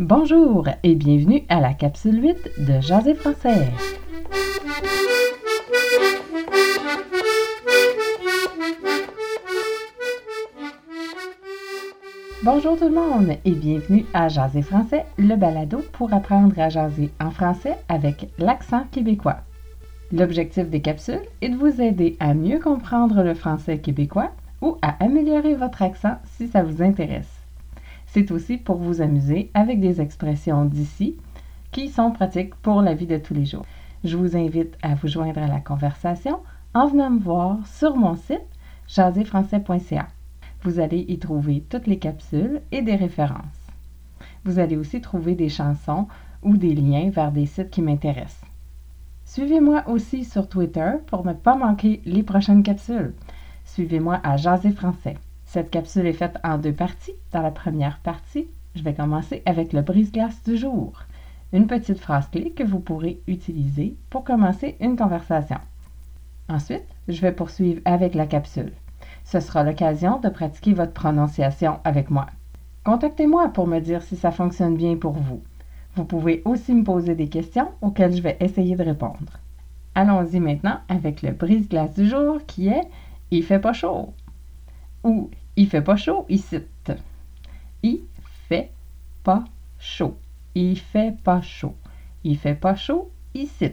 Bonjour et bienvenue à la capsule 8 de Jaser français. Bonjour tout le monde et bienvenue à Jaser français, le balado pour apprendre à jaser en français avec l'accent québécois. L'objectif des capsules est de vous aider à mieux comprendre le français québécois ou à améliorer votre accent si ça vous intéresse. C'est aussi pour vous amuser avec des expressions d'ici qui sont pratiques pour la vie de tous les jours. Je vous invite à vous joindre à la conversation en venant me voir sur mon site jaserfrançais.ca. Vous allez y trouver toutes les capsules et des références. Vous allez aussi trouver des chansons ou des liens vers des sites qui m'intéressent. Suivez-moi aussi sur Twitter pour ne pas manquer les prochaines capsules. Suivez-moi à Jaser Français. Cette capsule est faite en deux parties. Dans la première partie, je vais commencer avec le brise-glace du jour, une petite phrase clé que vous pourrez utiliser pour commencer une conversation. Ensuite, je vais poursuivre avec la capsule. Ce sera l'occasion de pratiquer votre prononciation avec moi. Contactez-moi pour me dire si ça fonctionne bien pour vous. Vous pouvez aussi me poser des questions auxquelles je vais essayer de répondre. Allons-y maintenant avec le brise-glace du jour qui est Il fait pas chaud ou il fait pas chaud ici. Il fait pas chaud. Il fait pas chaud. Il fait pas chaud ici.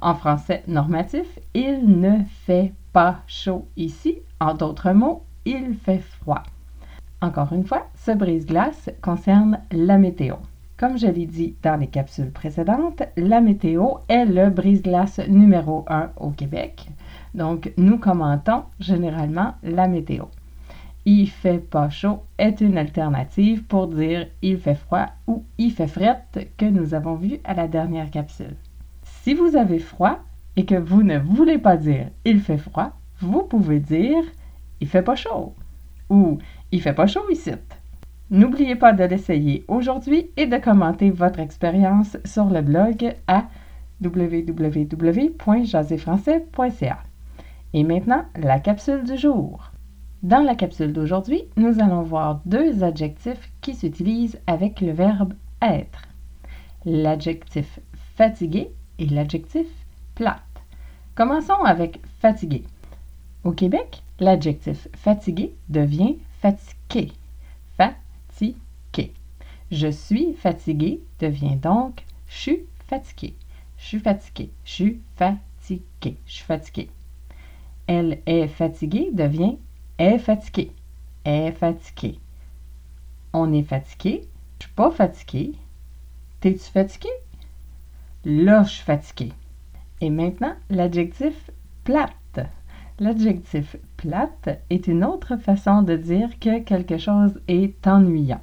En français normatif, il ne fait pas chaud ici. En d'autres mots, il fait froid. Encore une fois, ce brise-glace concerne la météo. Comme je l'ai dit dans les capsules précédentes, la météo est le brise-glace numéro un au Québec. Donc, nous commentons généralement la météo il fait pas chaud est une alternative pour dire il fait froid ou il fait frette que nous avons vu à la dernière capsule. Si vous avez froid et que vous ne voulez pas dire il fait froid, vous pouvez dire il fait pas chaud ou il fait pas chaud ici. N'oubliez pas de l'essayer aujourd'hui et de commenter votre expérience sur le blog à www.jaséfrançais.ca. Et maintenant, la capsule du jour. Dans la capsule d'aujourd'hui, nous allons voir deux adjectifs qui s'utilisent avec le verbe être. L'adjectif fatigué et l'adjectif plate. Commençons avec fatigué. Au Québec, l'adjectif fatigué devient fatigué. Fatigué. Je suis fatigué devient donc je suis fatigué. Je suis fatigué. Je suis fatigué. Je suis fatigué. Elle est fatiguée devient est fatigué. Est fatigué. On est fatigué. Je suis pas fatigué. T'es-tu fatigué? Là, je suis fatigué. Et maintenant, l'adjectif plate. L'adjectif plate est une autre façon de dire que quelque chose est ennuyant.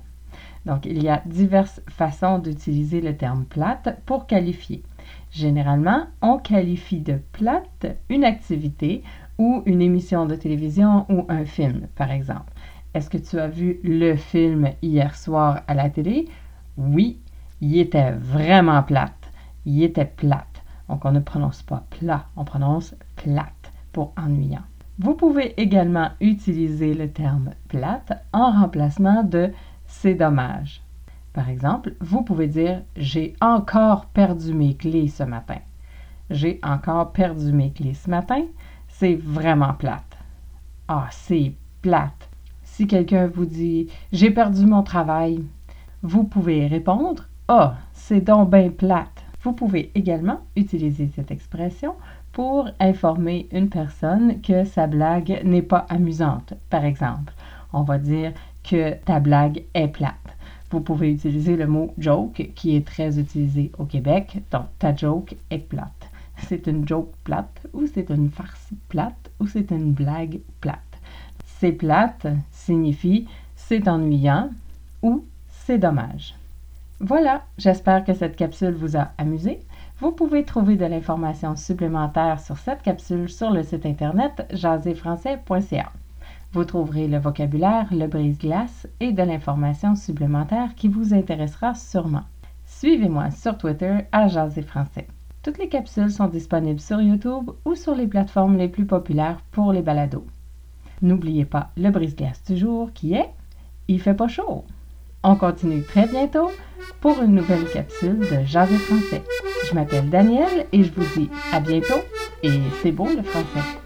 Donc, il y a diverses façons d'utiliser le terme plate pour qualifier. Généralement, on qualifie de plate une activité ou une émission de télévision ou un film, par exemple. Est-ce que tu as vu le film hier soir à la télé? Oui, il était vraiment plate. Il était plate. Donc on ne prononce pas plat, on prononce plate pour ennuyant. Vous pouvez également utiliser le terme plate en remplacement de c'est dommage. Par exemple, vous pouvez dire j'ai encore perdu mes clés ce matin. J'ai encore perdu mes clés ce matin. C'est vraiment plate. Ah, c'est plate. Si quelqu'un vous dit J'ai perdu mon travail, vous pouvez répondre Ah, c'est donc bien plate. Vous pouvez également utiliser cette expression pour informer une personne que sa blague n'est pas amusante. Par exemple, on va dire que ta blague est plate. Vous pouvez utiliser le mot joke qui est très utilisé au Québec. Donc, ta joke est plate c'est une joke plate ou c'est une farce plate ou c'est une blague plate. C'est plate signifie c'est ennuyant ou c'est dommage. Voilà, j'espère que cette capsule vous a amusé. Vous pouvez trouver de l'information supplémentaire sur cette capsule sur le site internet jaséfrançais.ca. Vous trouverez le vocabulaire, le brise-glace et de l'information supplémentaire qui vous intéressera sûrement. Suivez-moi sur Twitter à Jaser Français. Toutes les capsules sont disponibles sur YouTube ou sur les plateformes les plus populaires pour les balados. N'oubliez pas le brise-glace du jour qui est Il fait pas chaud. On continue très bientôt pour une nouvelle capsule de Jaser français. Je m'appelle Danielle et je vous dis à bientôt et c'est beau le français.